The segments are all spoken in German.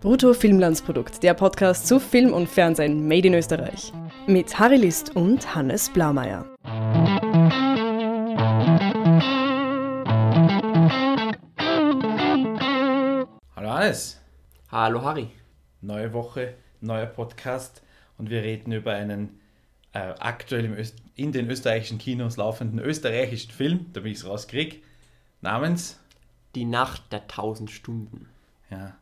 Brutto Filmlandsprodukt, der Podcast zu Film und Fernsehen made in Österreich. Mit Harry List und Hannes Blaumeier. Hallo Hannes. Hallo Harry. Neue Woche, neuer Podcast und wir reden über einen äh, aktuell in den österreichischen Kinos laufenden österreichischen Film, damit ich es rauskriege, namens Die Nacht der tausend Stunden. Ja.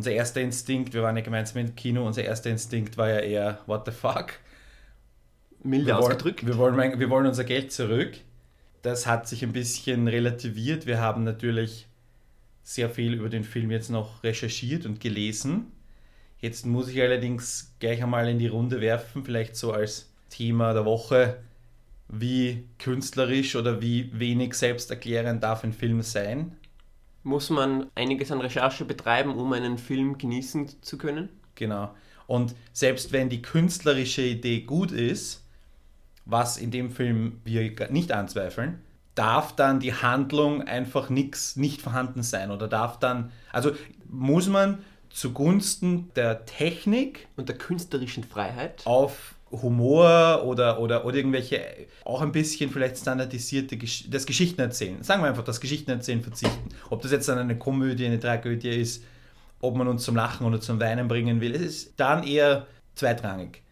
Unser erster Instinkt, wir waren ja gemeinsam im Kino, unser erster Instinkt war ja eher, what the fuck? Milde wir ausgedrückt. Wollen, wir, wollen, mein- wir wollen unser Geld zurück. Das hat sich ein bisschen relativiert. Wir haben natürlich sehr viel über den Film jetzt noch recherchiert und gelesen. Jetzt muss ich allerdings gleich einmal in die Runde werfen, vielleicht so als Thema der Woche, wie künstlerisch oder wie wenig selbsterklärend darf ein Film sein. Muss man einiges an Recherche betreiben, um einen Film genießen zu können? Genau. Und selbst wenn die künstlerische Idee gut ist, was in dem Film wir nicht anzweifeln, darf dann die Handlung einfach nix, nicht vorhanden sein oder darf dann, also muss man zugunsten der Technik Und der künstlerischen Freiheit? auf Humor oder, oder, oder irgendwelche, auch ein bisschen vielleicht standardisierte, Gesch das Geschichten erzählen. Sagen wir einfach, das Geschichten erzählen verzichten. Ob das jetzt dann eine Komödie, eine Tragödie ist, ob man uns zum Lachen oder zum Weinen bringen will, es ist dann eher zweitrangig.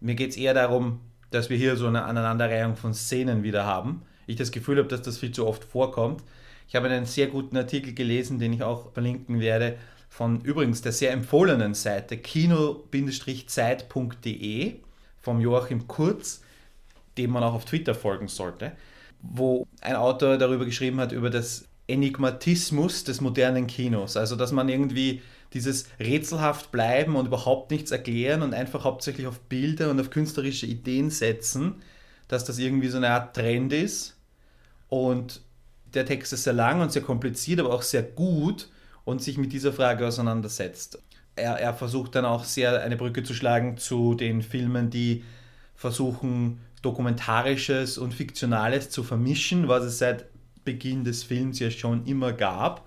Mir geht es eher darum, dass wir hier so eine Aneinanderreihung von Szenen wieder haben. Ich das Gefühl habe, dass das viel zu oft vorkommt. Ich habe einen sehr guten Artikel gelesen, den ich auch verlinken werde, von übrigens der sehr empfohlenen Seite kino-zeit.de vom Joachim Kurz, dem man auch auf Twitter folgen sollte, wo ein Autor darüber geschrieben hat, über das Enigmatismus des modernen Kinos. Also, dass man irgendwie dieses rätselhaft bleiben und überhaupt nichts erklären und einfach hauptsächlich auf Bilder und auf künstlerische Ideen setzen, dass das irgendwie so eine Art Trend ist. Und der Text ist sehr lang und sehr kompliziert, aber auch sehr gut und sich mit dieser Frage auseinandersetzt. Er, er versucht dann auch sehr eine Brücke zu schlagen zu den Filmen, die versuchen, Dokumentarisches und Fiktionales zu vermischen, was es seit Beginn des Films ja schon immer gab.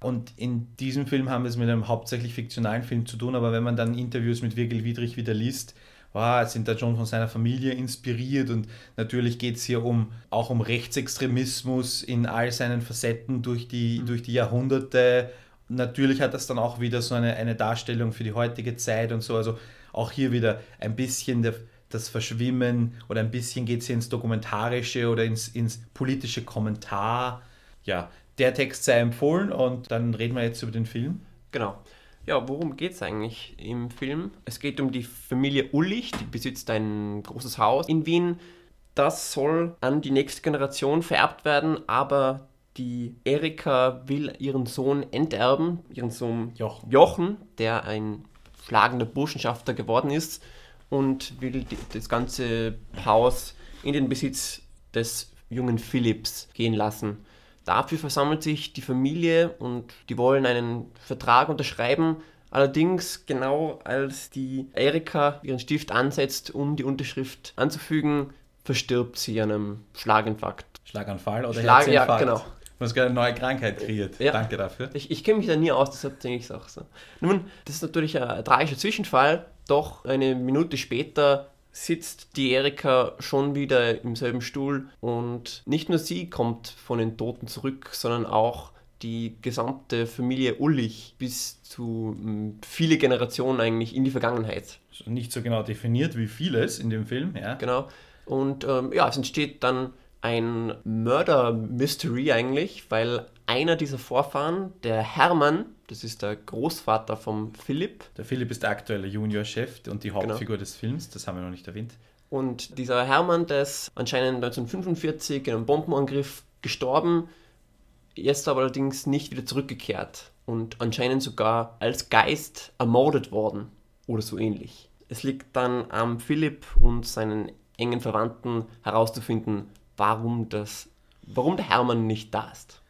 Und in diesem Film haben wir es mit einem hauptsächlich fiktionalen Film zu tun, aber wenn man dann Interviews mit Virgil Wiedrich wieder liest, wow, sind da schon von seiner Familie inspiriert und natürlich geht es hier um, auch um Rechtsextremismus in all seinen Facetten durch die, durch die Jahrhunderte. Natürlich hat das dann auch wieder so eine, eine Darstellung für die heutige Zeit und so, also auch hier wieder ein bisschen der, das Verschwimmen oder ein bisschen geht es ins Dokumentarische oder ins, ins politische Kommentar. Ja, der Text sei empfohlen und dann reden wir jetzt über den Film. Genau. Ja, worum geht es eigentlich im Film? Es geht um die Familie Ullich, die besitzt ein großes Haus in Wien. Das soll an die nächste Generation vererbt werden, aber die Erika will ihren Sohn enterben, ihren Sohn Jochen. Jochen der ein schlagender Burschenschafter geworden ist und will die, das ganze Haus in den Besitz des jungen Philipps gehen lassen. Dafür versammelt sich die Familie und die wollen einen Vertrag unterschreiben. Allerdings, genau als die Erika ihren Stift ansetzt, um die Unterschrift anzufügen, verstirbt sie an einem Schlaginfarkt. Schlaganfall oder Schlag- ja, Herzinfarkt. genau. Du hast gerade eine neue Krankheit kreiert. Ja. Danke dafür. Ich, ich kenne mich da nie aus, deshalb denke ich es auch so. Nun, das ist natürlich ein tragischer Zwischenfall, doch eine Minute später sitzt die Erika schon wieder im selben Stuhl und nicht nur sie kommt von den Toten zurück, sondern auch die gesamte Familie Ullich bis zu mm, viele Generationen eigentlich in die Vergangenheit. Nicht so genau definiert wie vieles in dem Film, ja. Genau. Und ähm, ja, es entsteht dann ein Murder-Mystery eigentlich, weil einer dieser Vorfahren, der Hermann, das ist der Großvater vom Philipp, Der Philipp ist der aktuelle Juniorchef und die Hauptfigur des Films, das haben wir noch nicht erwähnt. und dieser Hermann, der ist anscheinend 1945 in einem Bombenangriff gestorben, ist aber allerdings nicht wieder zurückgekehrt und anscheinend sogar als Geist ermordet worden oder so ähnlich. Es liegt dann am Philipp und seinen engen Verwandten herauszufinden, warum das, warum der Hermann nicht da ist.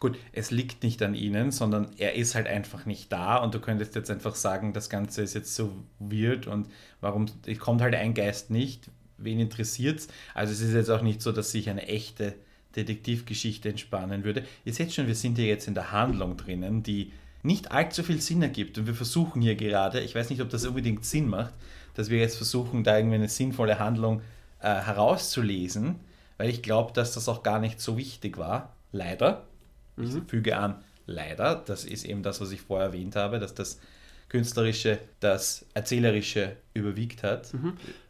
Gut, es liegt nicht an ihnen, sondern er ist halt einfach nicht da und du könntest jetzt einfach sagen, das Ganze ist jetzt so weird und warum kommt halt ein Geist nicht, wen interessiert's? Also es ist jetzt auch nicht so, dass sich eine echte Detektivgeschichte entspannen würde. Ihr seht schon, wir sind ja jetzt in der Handlung drinnen, die nicht allzu viel Sinn ergibt. Und wir versuchen hier gerade, ich weiß nicht, ob das unbedingt Sinn macht, dass wir jetzt versuchen, da irgendwie eine sinnvolle Handlung äh, herauszulesen, weil ich glaube, dass das auch gar nicht so wichtig war. Leider. Ich füge an, leider. Das ist eben das, was ich vorher erwähnt habe, dass das Künstlerische, das Erzählerische überwiegt hat.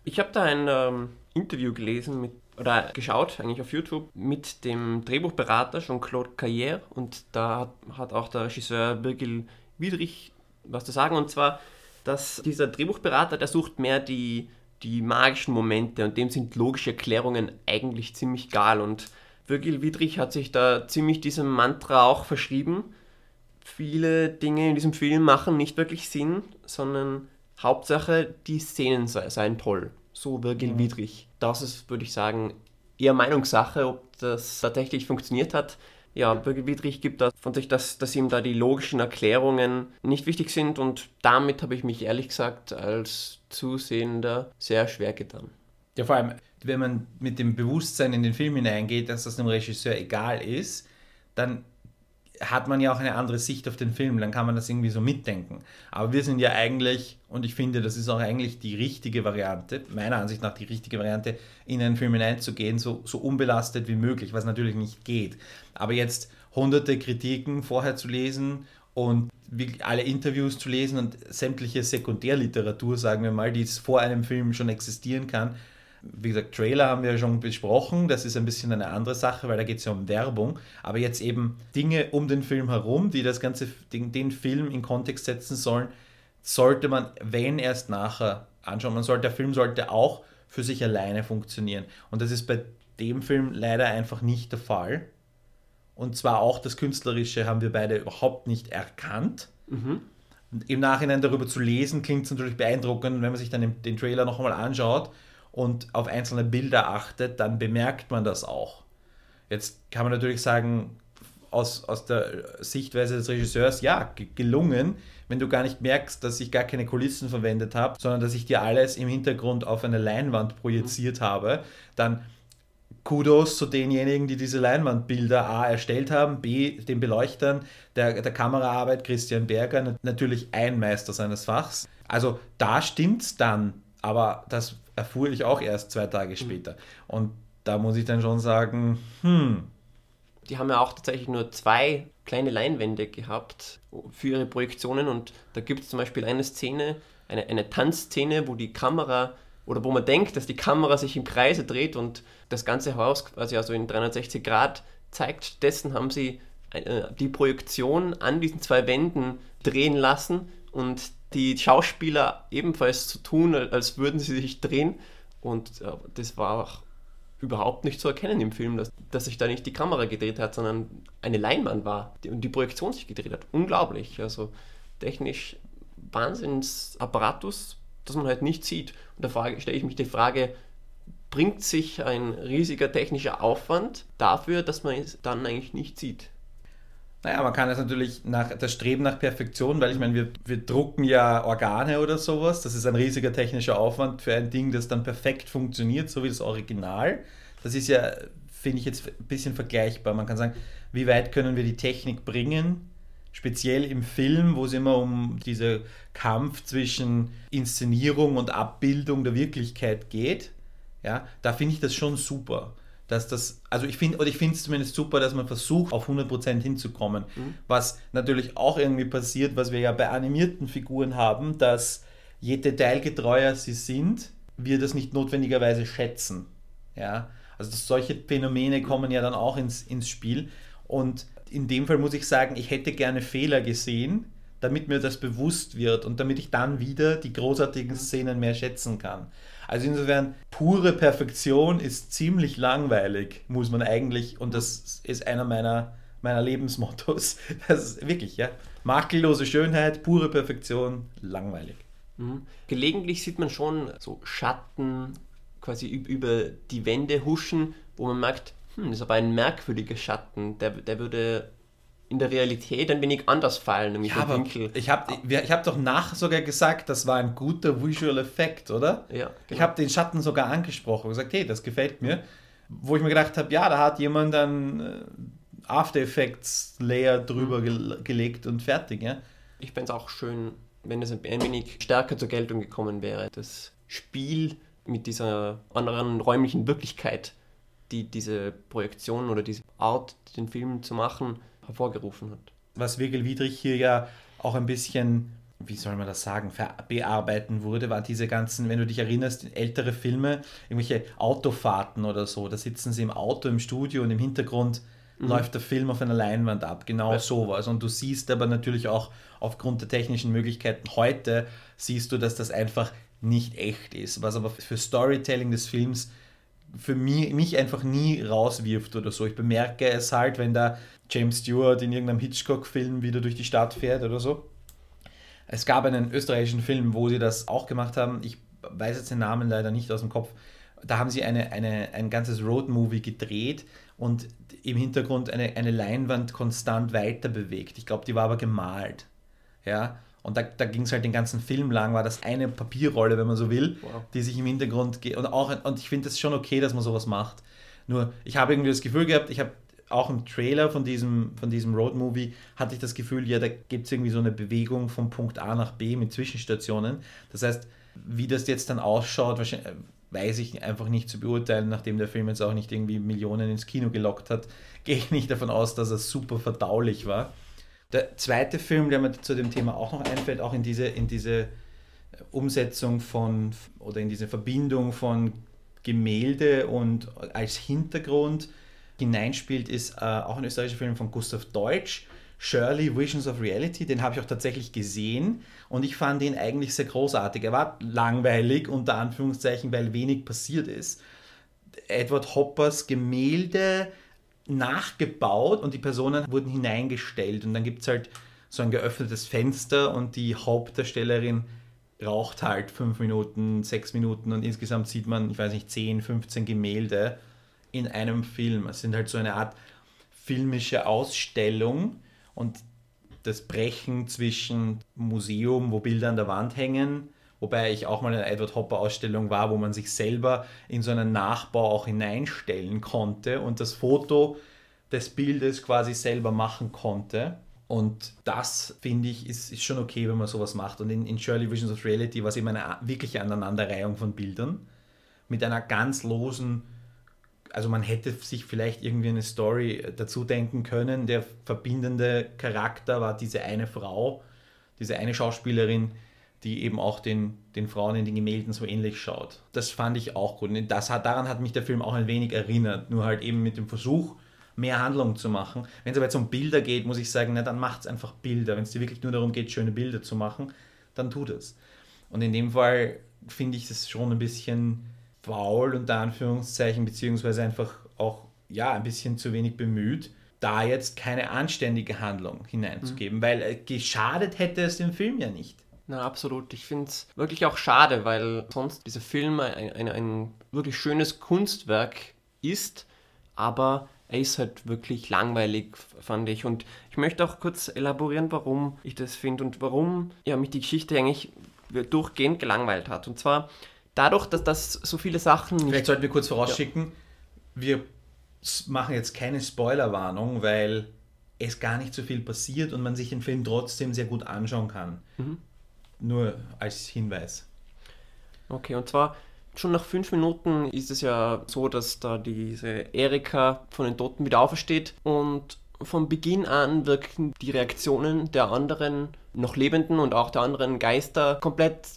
Ich habe da ein ähm, Interview gelesen mit, oder geschaut, eigentlich auf YouTube, mit dem Drehbuchberater Jean-Claude Carrière und da hat, hat auch der Regisseur Virgil Wiedrich was zu sagen und zwar, dass dieser Drehbuchberater, der sucht mehr die, die magischen Momente und dem sind logische Erklärungen eigentlich ziemlich egal und Virgil Wiedrich hat sich da ziemlich diesem Mantra auch verschrieben. Viele Dinge in diesem Film machen nicht wirklich Sinn, sondern Hauptsache die Szenen se- seien toll. So Virgil Wiedrich. Das ist, würde ich sagen, eher Meinungssache, ob das tatsächlich funktioniert hat. Ja, Virgil Wiedrich gibt da von sich, dass, dass ihm da die logischen Erklärungen nicht wichtig sind und damit habe ich mich ehrlich gesagt als Zusehender sehr schwer getan. Ja, vor allem, wenn man mit dem Bewusstsein in den Film hineingeht, dass das dem Regisseur egal ist, dann hat man ja auch eine andere Sicht auf den Film, dann kann man das irgendwie so mitdenken. Aber wir sind ja eigentlich, und ich finde, das ist auch eigentlich die richtige Variante, meiner Ansicht nach die richtige Variante, in einen Film hineinzugehen, so, so unbelastet wie möglich, was natürlich nicht geht. Aber jetzt hunderte Kritiken vorher zu lesen und alle Interviews zu lesen und sämtliche Sekundärliteratur, sagen wir mal, die es vor einem Film schon existieren kann, wie gesagt, Trailer haben wir ja schon besprochen, das ist ein bisschen eine andere Sache, weil da geht es ja um Werbung, aber jetzt eben Dinge um den Film herum, die das ganze, den, den Film in Kontext setzen sollen, sollte man, wenn erst nachher anschauen. Man sollte, der Film sollte auch für sich alleine funktionieren. Und das ist bei dem Film leider einfach nicht der Fall. Und zwar auch das Künstlerische haben wir beide überhaupt nicht erkannt. Und Im Nachhinein darüber zu lesen, klingt es natürlich beeindruckend. Wenn man sich dann den, den Trailer noch einmal anschaut und auf einzelne Bilder achtet, dann bemerkt man das auch. Jetzt kann man natürlich sagen, aus, aus der Sichtweise des Regisseurs, ja, ge- gelungen, wenn du gar nicht merkst, dass ich gar keine Kulissen verwendet habe, sondern dass ich dir alles im Hintergrund auf eine Leinwand projiziert habe, dann Kudos zu denjenigen, die diese Leinwandbilder A erstellt haben, B den Beleuchtern, der, der Kameraarbeit Christian Berger, nat- natürlich ein Meister seines Fachs. Also da stimmt's dann, aber das erfuhr ich auch erst zwei Tage später. Und da muss ich dann schon sagen, hm, Die haben ja auch tatsächlich nur zwei kleine Leinwände gehabt für ihre Projektionen und da gibt es zum Beispiel eine Szene, eine, eine Tanzszene, wo die Kamera oder wo man denkt, dass die Kamera sich im Kreise dreht und das ganze Haus quasi also in 360 Grad zeigt. Stattdessen haben sie äh, die Projektion an diesen zwei Wänden drehen lassen und die Schauspieler ebenfalls zu tun, als würden sie sich drehen. Und äh, das war auch überhaupt nicht zu erkennen im Film, dass, dass sich da nicht die Kamera gedreht hat, sondern eine Leinwand war und die Projektion sich gedreht hat. Unglaublich. Also technisch Wahnsinnsapparatus, das man halt nicht sieht. Und da frage- stelle ich mich die Frage, bringt sich ein riesiger technischer Aufwand dafür, dass man es dann eigentlich nicht sieht? Naja, man kann es natürlich nach das Streben nach Perfektion, weil ich meine, wir, wir drucken ja Organe oder sowas. Das ist ein riesiger technischer Aufwand für ein Ding, das dann perfekt funktioniert, so wie das Original. Das ist ja, finde ich jetzt ein bisschen vergleichbar. Man kann sagen, wie weit können wir die Technik bringen? Speziell im Film, wo es immer um diesen Kampf zwischen Inszenierung und Abbildung der Wirklichkeit geht. Ja, da finde ich das schon super dass das, also ich finde, oder ich finde es zumindest super, dass man versucht, auf 100% hinzukommen. Was natürlich auch irgendwie passiert, was wir ja bei animierten Figuren haben, dass je detailgetreuer sie sind, wir das nicht notwendigerweise schätzen. Ja, also solche Phänomene kommen ja dann auch ins, ins Spiel. Und in dem Fall muss ich sagen, ich hätte gerne Fehler gesehen, damit mir das bewusst wird und damit ich dann wieder die großartigen Szenen mehr schätzen kann. Also insofern, pure Perfektion ist ziemlich langweilig, muss man eigentlich, und das ist einer meiner, meiner Lebensmottos. Das ist wirklich, ja. Makellose Schönheit, pure Perfektion, langweilig. Mhm. Gelegentlich sieht man schon so Schatten quasi üb- über die Wände huschen, wo man merkt, hm, das ist aber ein merkwürdiger Schatten, der, der würde in der Realität ein wenig anders fallen, nämlich Ja, der Winkel. ich habe ich hab doch nach sogar gesagt, das war ein guter Visual Effekt, oder? Ja, Ich genau. habe den Schatten sogar angesprochen und gesagt, hey, das gefällt mir. Wo ich mir gedacht habe, ja, da hat jemand dann äh, After Effects Layer drüber gel gelegt und fertig, ja. Ich fände es auch schön, wenn es ein wenig stärker zur Geltung gekommen wäre. Das Spiel mit dieser anderen räumlichen Wirklichkeit, die diese Projektion oder diese Art, den Film zu machen, hervorgerufen hat. Was Virgil Wiedrich hier ja auch ein bisschen, wie soll man das sagen, bearbeiten wurde, war diese ganzen, wenn du dich erinnerst, ältere Filme, irgendwelche Autofahrten oder so, da sitzen sie im Auto, im Studio und im Hintergrund mhm. läuft der Film auf einer Leinwand ab. Genau ja. sowas. Und du siehst aber natürlich auch aufgrund der technischen Möglichkeiten heute, siehst du, dass das einfach nicht echt ist. Was aber für Storytelling des Films für mich, mich einfach nie rauswirft oder so. Ich bemerke es halt, wenn da James Stewart in irgendeinem Hitchcock-Film wieder durch die Stadt fährt oder so. Es gab einen österreichischen Film, wo sie das auch gemacht haben. Ich weiß jetzt den Namen leider nicht aus dem Kopf. Da haben sie eine, eine, ein ganzes Road-Movie gedreht und im Hintergrund eine, eine Leinwand konstant weiter bewegt. Ich glaube, die war aber gemalt. Ja, und da, da ging es halt den ganzen Film lang, war das eine Papierrolle, wenn man so will, wow. die sich im Hintergrund geht. Und, auch, und ich finde es schon okay, dass man sowas macht. Nur, ich habe irgendwie das Gefühl gehabt, ich habe auch im Trailer von diesem, von diesem Road-Movie hatte ich das Gefühl, ja, da gibt es irgendwie so eine Bewegung von Punkt A nach B mit Zwischenstationen. Das heißt, wie das jetzt dann ausschaut, wahrscheinlich, weiß ich einfach nicht zu beurteilen, nachdem der Film jetzt auch nicht irgendwie Millionen ins Kino gelockt hat, gehe ich nicht davon aus, dass er super verdaulich war. Der zweite Film, der mir zu dem Thema auch noch einfällt, auch in diese, in diese Umsetzung von oder in diese Verbindung von Gemälde und als Hintergrund hineinspielt, ist äh, auch ein österreichischer Film von Gustav Deutsch, Shirley Visions of Reality, den habe ich auch tatsächlich gesehen und ich fand ihn eigentlich sehr großartig. Er war langweilig, unter Anführungszeichen, weil wenig passiert ist. Edward Hoppers Gemälde nachgebaut und die Personen wurden hineingestellt und dann gibt es halt so ein geöffnetes Fenster und die Hauptdarstellerin raucht halt fünf Minuten, sechs Minuten und insgesamt sieht man, ich weiß nicht, 10, 15 Gemälde in einem Film. Es sind halt so eine Art filmische Ausstellung und das Brechen zwischen Museum, wo Bilder an der Wand hängen, wobei ich auch mal in einer Edward Hopper Ausstellung war, wo man sich selber in so einen Nachbau auch hineinstellen konnte und das Foto des Bildes quasi selber machen konnte. Und das, finde ich, ist, ist schon okay, wenn man sowas macht. Und in, in Shirley Visions of Reality war es eben eine wirkliche Aneinanderreihung von Bildern mit einer ganz losen also man hätte sich vielleicht irgendwie eine Story dazu denken können. Der verbindende Charakter war diese eine Frau, diese eine Schauspielerin, die eben auch den, den Frauen in den Gemälden so ähnlich schaut. Das fand ich auch gut. Und das hat, daran hat mich der Film auch ein wenig erinnert. Nur halt eben mit dem Versuch, mehr Handlung zu machen. Wenn es aber jetzt um Bilder geht, muss ich sagen, na, dann macht es einfach Bilder. Wenn es dir wirklich nur darum geht, schöne Bilder zu machen, dann tut es. Und in dem Fall finde ich es schon ein bisschen faul, unter Anführungszeichen, beziehungsweise einfach auch ja, ein bisschen zu wenig bemüht, da jetzt keine anständige Handlung hineinzugeben, mhm. weil äh, geschadet hätte es dem Film ja nicht. Na, absolut. Ich finde es wirklich auch schade, weil sonst dieser Film ein, ein, ein wirklich schönes Kunstwerk ist, aber er ist halt wirklich langweilig, fand ich. Und ich möchte auch kurz elaborieren, warum ich das finde und warum ja, mich die Geschichte eigentlich durchgehend gelangweilt hat. Und zwar dadurch, dass das so viele Sachen. Vielleicht sollten wir kurz vorausschicken, ja. wir machen jetzt keine Spoilerwarnung, weil es gar nicht so viel passiert und man sich den Film trotzdem sehr gut anschauen kann. Mhm. Nur als Hinweis. Okay, und zwar schon nach fünf Minuten ist es ja so, dass da diese Erika von den Toten wieder aufersteht und von Beginn an wirken die Reaktionen der anderen noch Lebenden und auch der anderen Geister komplett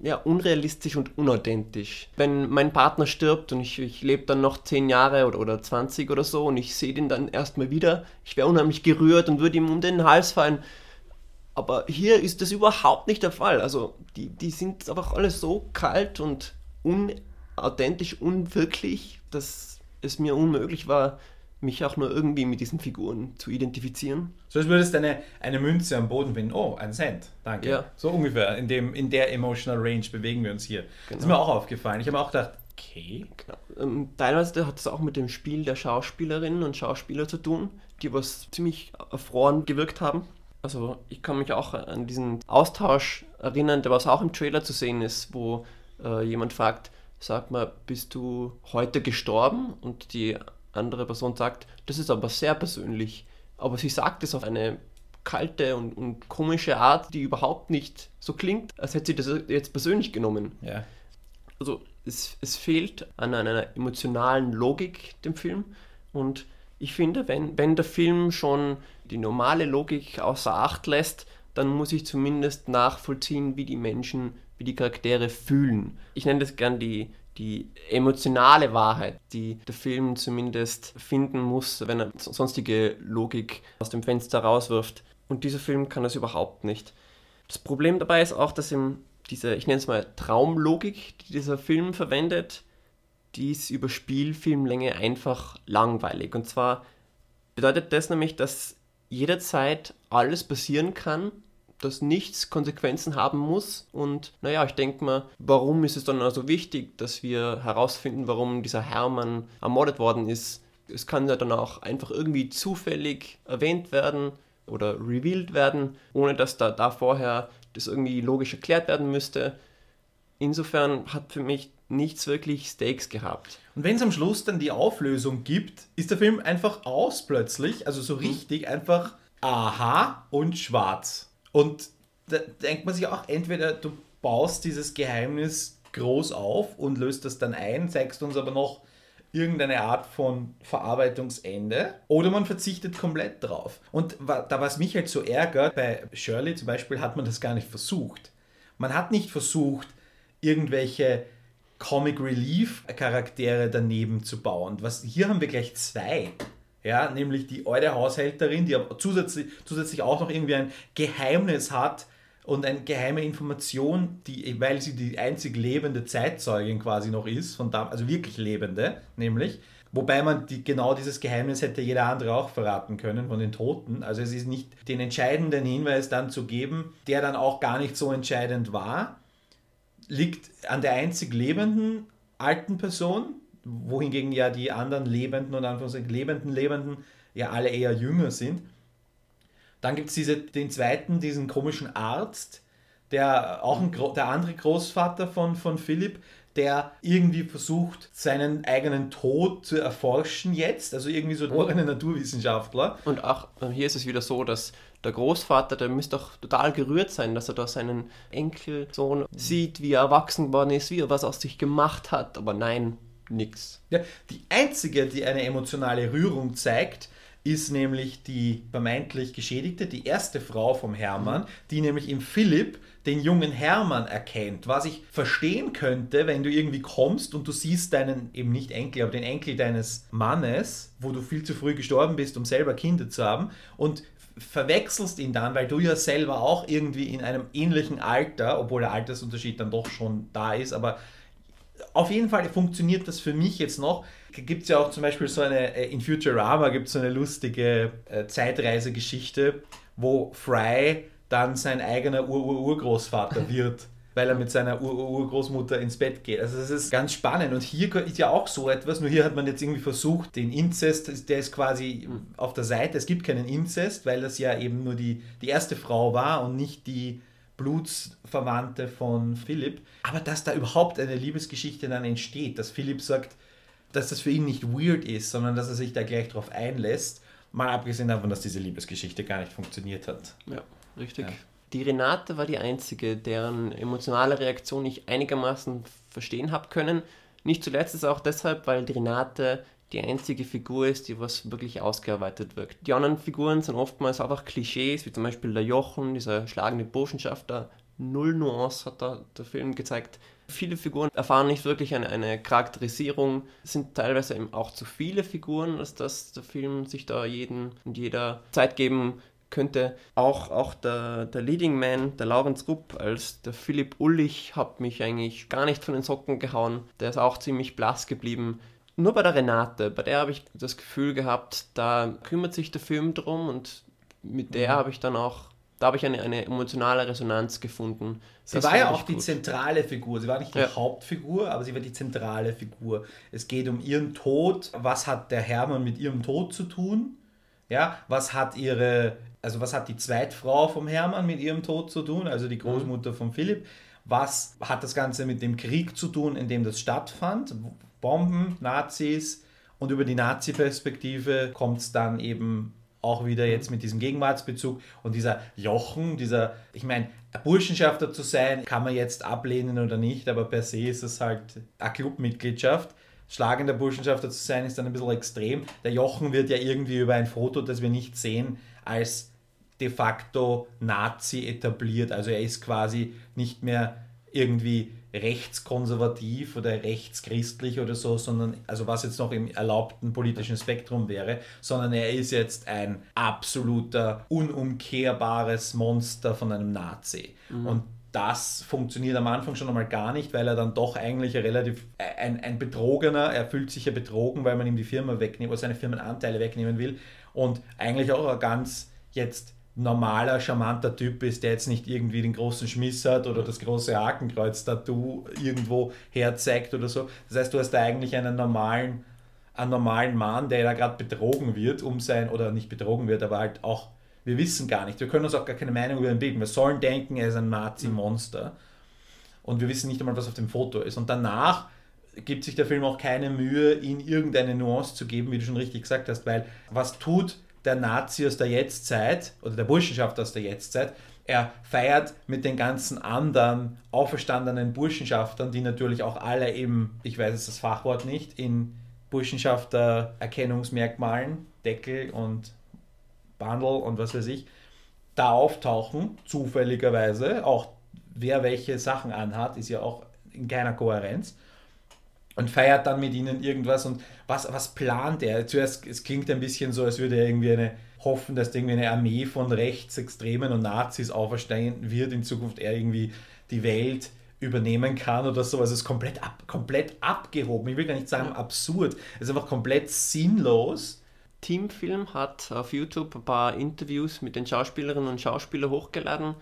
ja, unrealistisch und unauthentisch. Wenn mein Partner stirbt und ich, ich lebe dann noch 10 Jahre oder, oder 20 oder so und ich sehe den dann erstmal wieder, ich wäre unheimlich gerührt und würde ihm um den Hals fallen. Aber hier ist das überhaupt nicht der Fall. Also die, die sind einfach alle so kalt und unauthentisch, unwirklich, dass es mir unmöglich war, mich auch nur irgendwie mit diesen Figuren zu identifizieren. So als würdest du eine, eine Münze am Boden finden. Oh, ein Cent. Danke. Ja. So ungefähr. In, dem, in der Emotional Range bewegen wir uns hier. Genau. Das ist mir auch aufgefallen. Ich habe auch gedacht, okay. Genau. Ähm, teilweise hat es auch mit dem Spiel der Schauspielerinnen und Schauspieler zu tun, die was ziemlich erfroren gewirkt haben. Also ich kann mich auch an diesen Austausch erinnern, der was auch im Trailer zu sehen ist, wo äh, jemand fragt, sag mal, bist du heute gestorben? Und die andere Person sagt, das ist aber sehr persönlich. Aber sie sagt es auf eine kalte und, und komische Art, die überhaupt nicht so klingt, als hätte sie das jetzt persönlich genommen. Ja. Also es, es fehlt an einer emotionalen Logik dem Film und ich finde, wenn, wenn der Film schon die normale Logik außer Acht lässt, dann muss ich zumindest nachvollziehen, wie die Menschen, wie die Charaktere fühlen. Ich nenne das gern die, die emotionale Wahrheit, die der Film zumindest finden muss, wenn er sonstige Logik aus dem Fenster rauswirft. Und dieser Film kann das überhaupt nicht. Das Problem dabei ist auch, dass ihm diese, ich nenne es mal Traumlogik, die dieser Film verwendet, die ist über Spielfilmlänge einfach langweilig. Und zwar bedeutet das nämlich, dass jederzeit alles passieren kann, dass nichts Konsequenzen haben muss. Und naja, ich denke mal, warum ist es dann also wichtig, dass wir herausfinden, warum dieser Hermann ermordet worden ist? Es kann ja dann auch einfach irgendwie zufällig erwähnt werden oder revealed werden, ohne dass da, da vorher das irgendwie logisch erklärt werden müsste. Insofern hat für mich nichts wirklich Stakes gehabt. Und wenn es am Schluss dann die Auflösung gibt, ist der Film einfach aus plötzlich, also so richtig mhm. einfach aha und schwarz. Und da denkt man sich auch, entweder du baust dieses Geheimnis groß auf und löst das dann ein, zeigst uns aber noch irgendeine Art von Verarbeitungsende oder man verzichtet komplett drauf. Und da was mich halt so ärgert, bei Shirley zum Beispiel hat man das gar nicht versucht. Man hat nicht versucht, irgendwelche Comic Relief Charaktere daneben zu bauen. Was, hier haben wir gleich zwei. Ja, nämlich die alte Haushälterin, die zusätzlich, zusätzlich auch noch irgendwie ein Geheimnis hat und eine geheime Information, die, weil sie die einzig lebende Zeitzeugin quasi noch ist, von da, also wirklich lebende, nämlich. Wobei man die, genau dieses Geheimnis hätte jeder andere auch verraten können von den Toten. Also es ist nicht den entscheidenden Hinweis dann zu geben, der dann auch gar nicht so entscheidend war, liegt an der einzig lebenden alten Person, wohingegen ja die anderen lebenden und Anführungszeichen lebenden Lebenden ja alle eher jünger sind. Dann gibt es den zweiten, diesen komischen Arzt, der auch ein, der andere Großvater von, von Philipp, der irgendwie versucht, seinen eigenen Tod zu erforschen jetzt. Also irgendwie so ein Naturwissenschaftler. Und auch hier ist es wieder so, dass der Großvater, der müsste doch total gerührt sein, dass er da seinen Enkelsohn sieht, wie er erwachsen geworden ist, wie er was aus sich gemacht hat. Aber nein, nix. Ja, die einzige, die eine emotionale Rührung zeigt, ist nämlich die vermeintlich Geschädigte, die erste Frau vom Hermann, die nämlich im Philipp den jungen Hermann erkennt. Was ich verstehen könnte, wenn du irgendwie kommst und du siehst deinen, eben nicht Enkel, aber den Enkel deines Mannes, wo du viel zu früh gestorben bist, um selber Kinder zu haben, und verwechselst ihn dann, weil du ja selber auch irgendwie in einem ähnlichen Alter, obwohl der Altersunterschied dann doch schon da ist, aber auf jeden Fall funktioniert das für mich jetzt noch. Gibt es ja auch zum Beispiel so eine, äh, in Futurama gibt es so eine lustige äh, Zeitreisegeschichte, wo Fry dann sein eigener Ur-Ur-Urgroßvater wird weil er mit seiner Ur Urgroßmutter ins Bett geht. Also das ist ganz spannend. Und hier ist ja auch so etwas, nur hier hat man jetzt irgendwie versucht, den Inzest, der ist quasi auf der Seite. Es gibt keinen Inzest, weil das ja eben nur die, die erste Frau war und nicht die Blutsverwandte von Philipp. Aber dass da überhaupt eine Liebesgeschichte dann entsteht, dass Philipp sagt, dass das für ihn nicht weird ist, sondern dass er sich da gleich drauf einlässt. Mal abgesehen davon, dass diese Liebesgeschichte gar nicht funktioniert hat. Ja, richtig. Ja. Die Renate war die einzige, deren emotionale Reaktion ich einigermaßen verstehen habe können. Nicht zuletzt ist auch deshalb, weil die Renate die einzige Figur ist, die was wirklich ausgearbeitet wirkt. Die anderen Figuren sind oftmals einfach Klischees, wie zum Beispiel der Jochen, dieser schlagende Burschenschafter. Null Nuance hat da der Film gezeigt. Viele Figuren erfahren nicht wirklich eine, eine Charakterisierung, es sind teilweise eben auch zu viele Figuren, als dass der Film sich da jeden und jeder Zeit geben könnte. Auch, auch der, der Leading Man, der Laurenz Rupp als der Philipp Ullich, hat mich eigentlich gar nicht von den Socken gehauen. Der ist auch ziemlich blass geblieben. Nur bei der Renate, bei der habe ich das Gefühl gehabt, da kümmert sich der Film drum und mit der mhm. habe ich dann auch, da habe ich eine, eine emotionale Resonanz gefunden. Sie das war ja auch die zentrale Figur. Sie war nicht die ja. Hauptfigur, aber sie war die zentrale Figur. Es geht um ihren Tod. Was hat der Hermann mit ihrem Tod zu tun? Ja, was hat ihre also was hat die Zweitfrau vom Hermann mit ihrem Tod zu tun, also die Großmutter von Philipp? Was hat das Ganze mit dem Krieg zu tun, in dem das stattfand? Bomben, Nazis und über die Nazi-Perspektive kommt es dann eben auch wieder Mhm. jetzt mit diesem Gegenwartsbezug und dieser Jochen, dieser, ich meine, ein Burschenschafter zu sein, kann man jetzt ablehnen oder nicht, aber per se ist es halt eine Clubmitgliedschaft. Schlagender Burschenschafter zu sein, ist dann ein bisschen extrem. Der Jochen wird ja irgendwie über ein Foto, das wir nicht sehen, als de facto Nazi etabliert. Also er ist quasi nicht mehr irgendwie rechtskonservativ oder rechtschristlich oder so, sondern, also was jetzt noch im erlaubten politischen Spektrum wäre, sondern er ist jetzt ein absoluter, unumkehrbares Monster von einem Nazi. Und das funktioniert am Anfang schon einmal gar nicht, weil er dann doch eigentlich ein relativ ein, ein Betrogener, er fühlt sich ja betrogen, weil man ihm die Firma wegnehmen oder seine Firmenanteile wegnehmen will und eigentlich auch ein ganz jetzt normaler, charmanter Typ ist, der jetzt nicht irgendwie den großen Schmiss hat oder das große Hakenkreuz-Tattoo irgendwo herzeigt oder so. Das heißt, du hast da eigentlich einen normalen, einen normalen Mann, der da gerade betrogen wird, um sein, oder nicht betrogen wird, aber halt auch, wir wissen gar nicht, wir können uns auch gar keine Meinung über ihn bilden. Wir sollen denken, er ist ein Nazi-Monster. Und wir wissen nicht einmal, was auf dem Foto ist. Und danach gibt sich der Film auch keine Mühe, ihm irgendeine Nuance zu geben, wie du schon richtig gesagt hast, weil was tut der Nazi aus der Jetztzeit oder der Burschenschaft aus der Jetztzeit? Er feiert mit den ganzen anderen auferstandenen Burschenschaftern, die natürlich auch alle eben, ich weiß jetzt das Fachwort nicht, in Burschenschafter-Erkennungsmerkmalen, Deckel und Bundle und was weiß ich, da auftauchen, zufälligerweise. Auch wer welche Sachen anhat, ist ja auch in keiner Kohärenz. Und feiert dann mit ihnen irgendwas. Und was, was plant er? Zuerst, es klingt ein bisschen so, als würde er irgendwie eine hoffen, dass irgendwie eine Armee von Rechtsextremen und Nazis auferstehen wird, in Zukunft er irgendwie die Welt übernehmen kann oder so. Also es ist komplett, ab, komplett abgehoben. Ich will gar nicht sagen absurd. Es ist einfach komplett sinnlos. Teamfilm hat auf YouTube ein paar Interviews mit den Schauspielerinnen und Schauspielern hochgeladen.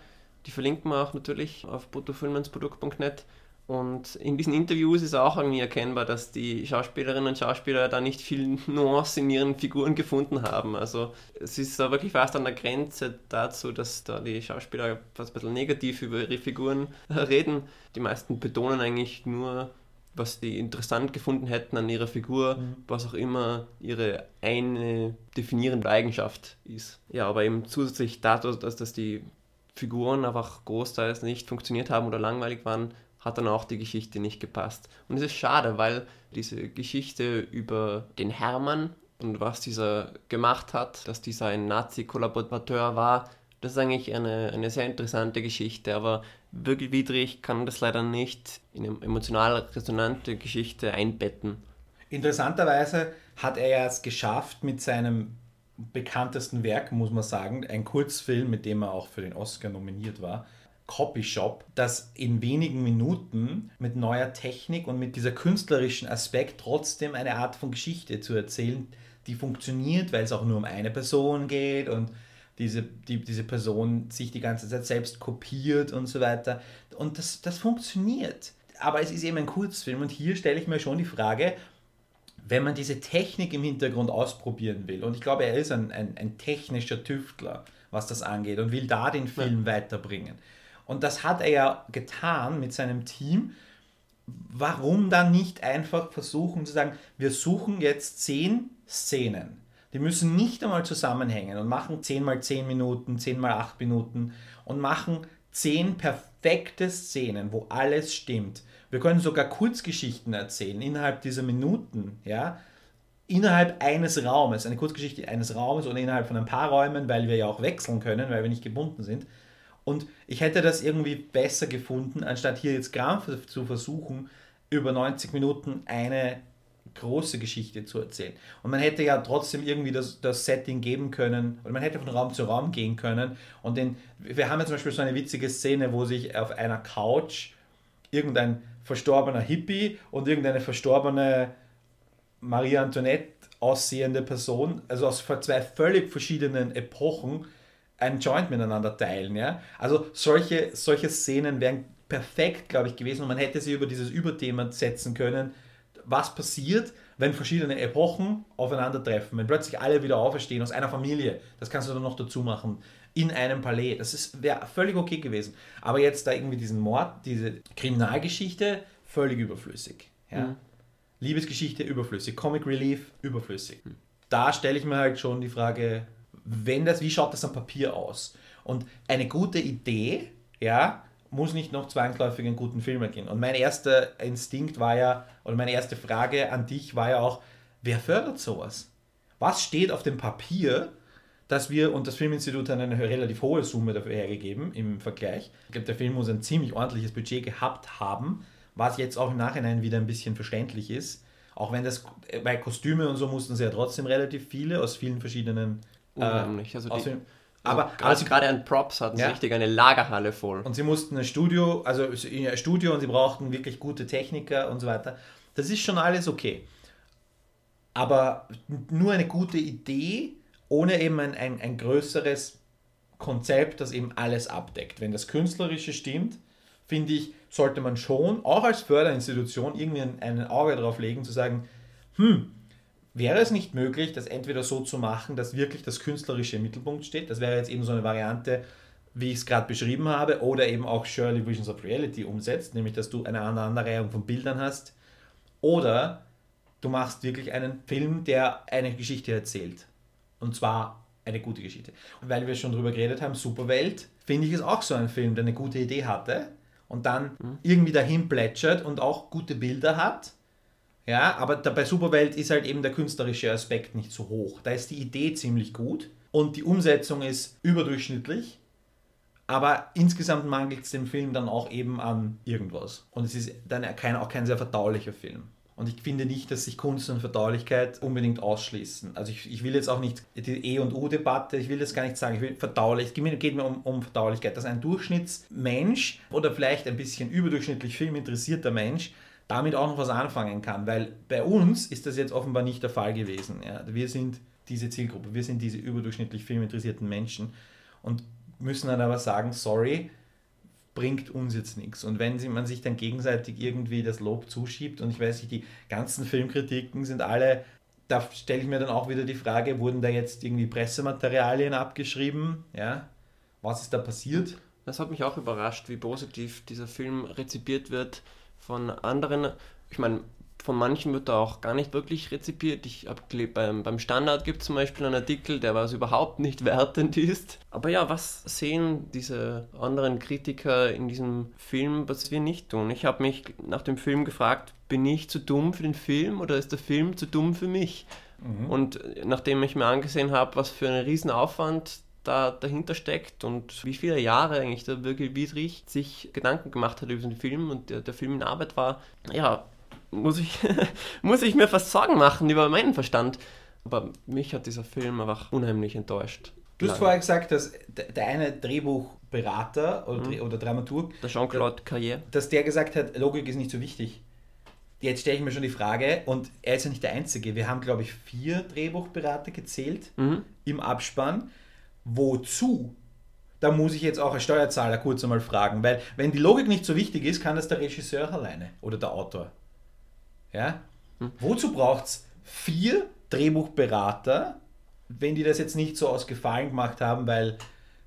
Die verlinken wir auch natürlich auf bruttofilmensprodukt.net. Und in diesen Interviews ist auch irgendwie erkennbar, dass die Schauspielerinnen und Schauspieler da nicht viel Nuance in ihren Figuren gefunden haben. Also es ist da wirklich fast an der Grenze dazu, dass da die Schauspieler fast ein bisschen negativ über ihre Figuren reden. Die meisten betonen eigentlich nur, was die interessant gefunden hätten an ihrer Figur, mhm. was auch immer ihre eine definierende Eigenschaft ist. Ja, aber eben zusätzlich dazu, dass, dass die Figuren einfach großteils nicht funktioniert haben oder langweilig waren, hat dann auch die Geschichte nicht gepasst. Und es ist schade, weil diese Geschichte über den Hermann und was dieser gemacht hat, dass dieser ein Nazi-Kollaborateur war, das ist eigentlich eine, eine sehr interessante Geschichte, aber wirklich widrig kann das leider nicht in eine emotional resonante Geschichte einbetten. Interessanterweise hat er es geschafft mit seinem bekanntesten Werk, muss man sagen, ein Kurzfilm, mit dem er auch für den Oscar nominiert war, Copyshop, das in wenigen Minuten mit neuer Technik und mit dieser künstlerischen Aspekt trotzdem eine Art von Geschichte zu erzählen, die funktioniert, weil es auch nur um eine Person geht und diese, die, diese Person sich die ganze Zeit selbst kopiert und so weiter. Und das, das funktioniert. Aber es ist eben ein Kurzfilm und hier stelle ich mir schon die Frage, wenn man diese Technik im Hintergrund ausprobieren will, und ich glaube, er ist ein, ein, ein technischer Tüftler, was das angeht, und will da den Film ja. weiterbringen. Und das hat er ja getan mit seinem Team. Warum dann nicht einfach versuchen zu sagen, wir suchen jetzt zehn Szenen. Die müssen nicht einmal zusammenhängen und machen 10 mal 10 Minuten, 10 mal 8 Minuten und machen 10 perfekte Szenen, wo alles stimmt. Wir können sogar Kurzgeschichten erzählen innerhalb dieser Minuten, ja, innerhalb eines Raumes, eine Kurzgeschichte eines Raumes oder innerhalb von ein paar Räumen, weil wir ja auch wechseln können, weil wir nicht gebunden sind. Und ich hätte das irgendwie besser gefunden, anstatt hier jetzt krampfhaft zu versuchen, über 90 Minuten eine große Geschichte zu erzählen. Und man hätte ja trotzdem irgendwie das, das Setting geben können, oder man hätte von Raum zu Raum gehen können. Und den, wir haben ja zum Beispiel so eine witzige Szene, wo sich auf einer Couch irgendein verstorbener Hippie und irgendeine verstorbene Marie Antoinette aussehende Person, also aus zwei völlig verschiedenen Epochen, einen Joint miteinander teilen. Ja? Also solche, solche Szenen wären perfekt, glaube ich, gewesen und man hätte sie über dieses Überthema setzen können, was passiert, wenn verschiedene Epochen aufeinandertreffen, wenn plötzlich alle wieder auferstehen aus einer Familie, das kannst du dann noch dazu machen, in einem Palais, das wäre völlig okay gewesen. Aber jetzt da irgendwie diesen Mord, diese Kriminalgeschichte, völlig überflüssig. Ja? Mhm. Liebesgeschichte überflüssig, Comic Relief überflüssig. Mhm. Da stelle ich mir halt schon die Frage, wenn das, wie schaut das am Papier aus? Und eine gute Idee, ja, muss nicht noch zwangsläufig einen guten Film ergehen. Und mein erster Instinkt war ja, oder meine erste Frage an dich war ja auch, wer fördert sowas? Was steht auf dem Papier, dass wir, und das Filminstitut hat eine relativ hohe Summe dafür hergegeben im Vergleich. Ich glaube, der Film muss ein ziemlich ordentliches Budget gehabt haben, was jetzt auch im Nachhinein wieder ein bisschen verständlich ist. Auch wenn das, bei Kostüme und so mussten sie ja trotzdem relativ viele aus vielen verschiedenen. Unheimlich. Also aus die, aber, aber, gerade, sie, an Props hatten sie Ja. richtig eine Lagerhalle voll. und sie mussten ein Studio, also ein Studio und sie brauchten wirklich gute Techniker und so weiter. Das ist schon alles okay. Aber nur eine gute Idee, ohne eben ein, ein, ein größeres Konzept, das eben alles abdeckt. Wenn das Künstlerische stimmt, finde ich, sollte man schon, auch als Förderinstitution, irgendwie ein, ein Auge drauf legen, zu sagen, hm, wäre es nicht möglich, das entweder so zu machen, dass wirklich das Künstlerische im Mittelpunkt steht? Das wäre jetzt eben so eine Variante, wie ich es gerade beschrieben habe, oder eben auch Shirley Visions of Reality umsetzt, nämlich dass du eine Aneinanderreihung von Bildern hast. Oder du machst wirklich einen Film, der eine Geschichte erzählt. Und zwar eine gute Geschichte. Und weil wir schon drüber geredet haben, Superwelt, finde ich es auch so ein Film, der eine gute Idee hatte und dann irgendwie dahin plätschert und auch gute Bilder hat. Ja, aber bei Superwelt ist halt eben der künstlerische Aspekt nicht so hoch. Da ist die Idee ziemlich gut und die Umsetzung ist überdurchschnittlich. Aber insgesamt mangelt es dem Film dann auch eben an irgendwas. Und es ist dann kein, auch kein sehr verdaulicher Film. Und ich finde nicht, dass sich Kunst und Verdaulichkeit unbedingt ausschließen. Also ich, ich will jetzt auch nicht die E- und U-Debatte, ich will das gar nicht sagen, ich will verdaulich, es geht mir, geht mir um, um Verdaulichkeit, dass ein Durchschnittsmensch oder vielleicht ein bisschen überdurchschnittlich filminteressierter Mensch damit auch noch was anfangen kann. Weil bei uns ist das jetzt offenbar nicht der Fall gewesen. Ja. Wir sind diese Zielgruppe, wir sind diese überdurchschnittlich filminteressierten Menschen und müssen dann aber sagen, sorry, bringt uns jetzt nichts. Und wenn man sich dann gegenseitig irgendwie das Lob zuschiebt, und ich weiß nicht, die ganzen Filmkritiken sind alle, da stelle ich mir dann auch wieder die Frage, wurden da jetzt irgendwie Pressematerialien abgeschrieben? Ja? Was ist da passiert? Das hat mich auch überrascht, wie positiv dieser Film rezipiert wird von anderen. Ich meine, von manchen wird er auch gar nicht wirklich rezipiert. Ich habe beim, beim Standard gibt es zum Beispiel einen Artikel, der was überhaupt nicht wertend ist. Aber ja, was sehen diese anderen Kritiker in diesem Film, was wir nicht tun? Ich habe mich nach dem Film gefragt, bin ich zu dumm für den Film oder ist der Film zu dumm für mich? Und nachdem ich mir angesehen habe, was für ein Riesenaufwand da dahinter steckt und wie viele Jahre eigentlich der Birgit Wiedrich sich Gedanken gemacht hat über den Film und der, der Film in Arbeit war, ja, muss ich, muss ich mir fast Sorgen machen über meinen Verstand. Aber mich hat dieser Film einfach unheimlich enttäuscht. Du hast vorher gesagt, dass der eine Drehbuchberater oder, Dreh- oder Dramaturg, Der Jean-Claude Carrière. dass der gesagt hat, Logik ist nicht so wichtig. Jetzt stelle ich mir schon die Frage, und er ist ja nicht der Einzige. Wir haben, glaube ich, vier Drehbuchberater gezählt Mhm. im Abspann. Wozu? Da muss ich jetzt auch als Steuerzahler kurz einmal fragen, weil wenn die Logik nicht so wichtig ist, kann das der Regisseur alleine oder der Autor. Ja? Wozu braucht es vier Drehbuchberater, wenn die das jetzt nicht so aus Gefallen gemacht haben, weil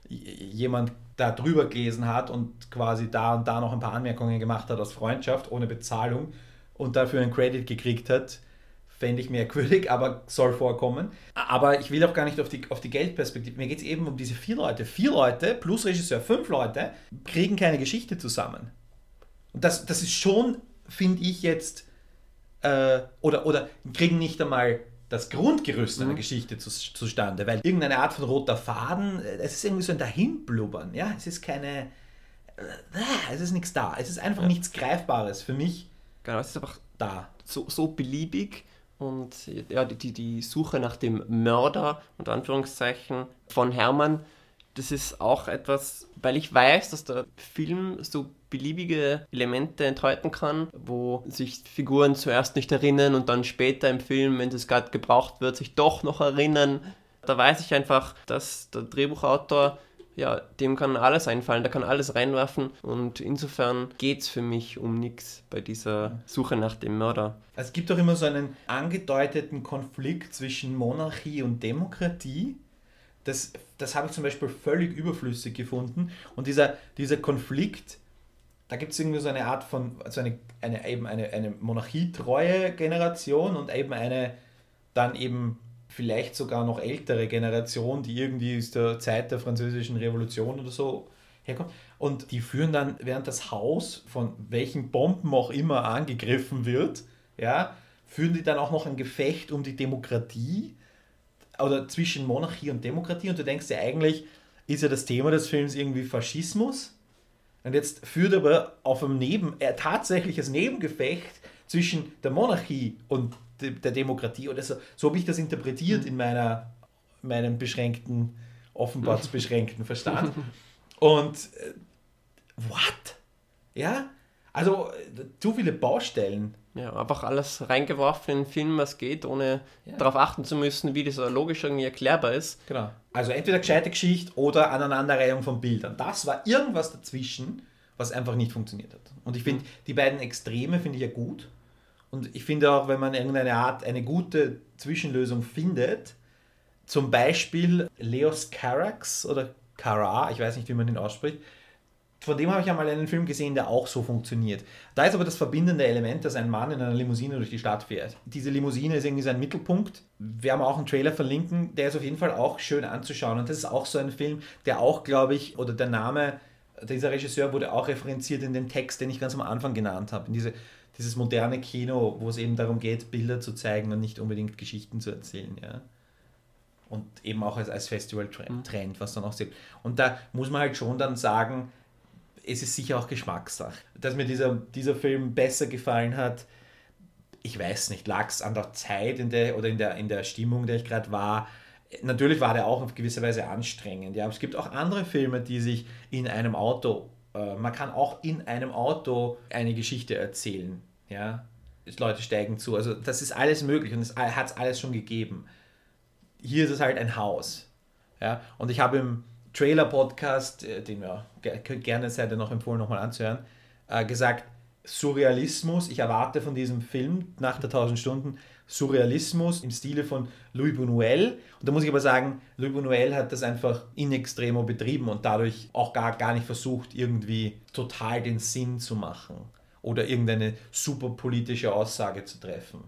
jemand da drüber gelesen hat und quasi da und da noch ein paar Anmerkungen gemacht hat aus Freundschaft, ohne Bezahlung und dafür einen Credit gekriegt hat, fände ich merkwürdig, aber soll vorkommen. Aber ich will auch gar nicht auf die, auf die Geldperspektive. Mir geht es eben um diese vier Leute. Vier Leute plus Regisseur, fünf Leute kriegen keine Geschichte zusammen. Und das, das ist schon, finde ich jetzt, äh, oder, oder kriegen nicht einmal das Grundgerüst einer Geschichte zu, zustande, weil irgendeine Art von roter Faden, äh, es ist irgendwie so ein Dahinblubbern, ja, es ist keine, äh, es ist nichts da, es ist einfach nichts Greifbares für mich Genau, es ist einfach da. so, so beliebig und ja, die, die, Suche nach dem Mörder, unter Anführungszeichen, von Hermann, das ist auch etwas, weil ich weiß, dass der Film so beliebige Elemente enthalten kann, wo sich Figuren zuerst nicht erinnern und dann später im Film, wenn es gerade gebraucht wird, sich doch noch erinnern. Da weiß ich einfach, dass der Drehbuchautor ja, dem kann alles einfallen, der kann alles reinwerfen und insofern geht es für mich um nichts bei dieser Suche nach dem Mörder. Es gibt doch immer so einen angedeuteten Konflikt zwischen Monarchie und Demokratie. Das, das habe ich zum Beispiel völlig überflüssig gefunden. Und dieser, dieser Konflikt, da gibt es irgendwie so eine Art von, also eine, eine, eben eine, eine monarchietreue Generation und eben eine dann eben vielleicht sogar noch ältere Generation, die irgendwie aus der Zeit der französischen Revolution oder so herkommt. Und die führen dann, während das Haus von welchen Bomben auch immer angegriffen wird, ja, führen die dann auch noch ein Gefecht um die Demokratie oder zwischen Monarchie und Demokratie. Und du denkst dir eigentlich, ist ja das Thema des Films irgendwie Faschismus. Und jetzt führt aber auf einem Neben, äh, tatsächliches Nebengefecht zwischen der Monarchie und der Demokratie oder so. So habe ich das interpretiert in meiner, meinem beschränkten, offenbar beschränkten Verstand. Und äh, what? Ja? Also zu viele Baustellen. Ja, einfach alles reingeworfen in den Film, was geht, ohne Ja. darauf achten zu müssen, wie das logisch irgendwie erklärbar ist. Genau. Also entweder gescheite Geschichte oder Aneinanderreihung von Bildern. Das war irgendwas dazwischen, was einfach nicht funktioniert hat. Und ich finde, die beiden Extreme finde ich ja gut. Und ich finde auch, wenn man irgendeine Art, eine gute Zwischenlösung findet, zum Beispiel Leos Carax oder Cara, ich weiß nicht, wie man ihn ausspricht, von dem habe ich einmal einen Film gesehen, der auch so funktioniert. Da ist aber das verbindende Element, dass ein Mann in einer Limousine durch die Stadt fährt. Diese Limousine ist irgendwie sein Mittelpunkt. Wir haben auch einen Trailer verlinken, der ist auf jeden Fall auch schön anzuschauen. Und das ist auch so ein Film, der auch, glaube ich, oder der Name dieser Regisseur wurde auch referenziert in den Text, den ich ganz am Anfang genannt habe. In diese, dieses moderne Kino, wo es eben darum geht, Bilder zu zeigen und nicht unbedingt Geschichten zu erzählen. Ja und eben auch als, als Festival-Trend, was dann auch sieht. Und da muss man halt schon dann sagen, es ist sicher auch Geschmackssache. Dass mir dieser, dieser Film besser gefallen hat, ich weiß nicht, lag es an der Zeit in der, oder in der, in der Stimmung, in der ich gerade war. Natürlich war der auch auf gewisse Weise anstrengend. Ja, aber es gibt auch andere Filme, die sich in einem Auto, äh, man kann auch in einem Auto eine Geschichte erzählen. Ja, Leute steigen zu. Also das ist alles möglich und es hat es alles schon gegeben hier ist es halt ein Haus. Ja? Und ich habe im Trailer-Podcast, äh, den wir ge- gerne seid ihr noch empfohlen, nochmal anzuhören, äh, gesagt, Surrealismus, ich erwarte von diesem Film nach der 1000 Stunden Surrealismus im Stile von Louis Buñuel. Und da muss ich aber sagen, Louis Buñuel hat das einfach in extremo betrieben und dadurch auch gar, gar nicht versucht, irgendwie total den Sinn zu machen oder irgendeine super politische Aussage zu treffen.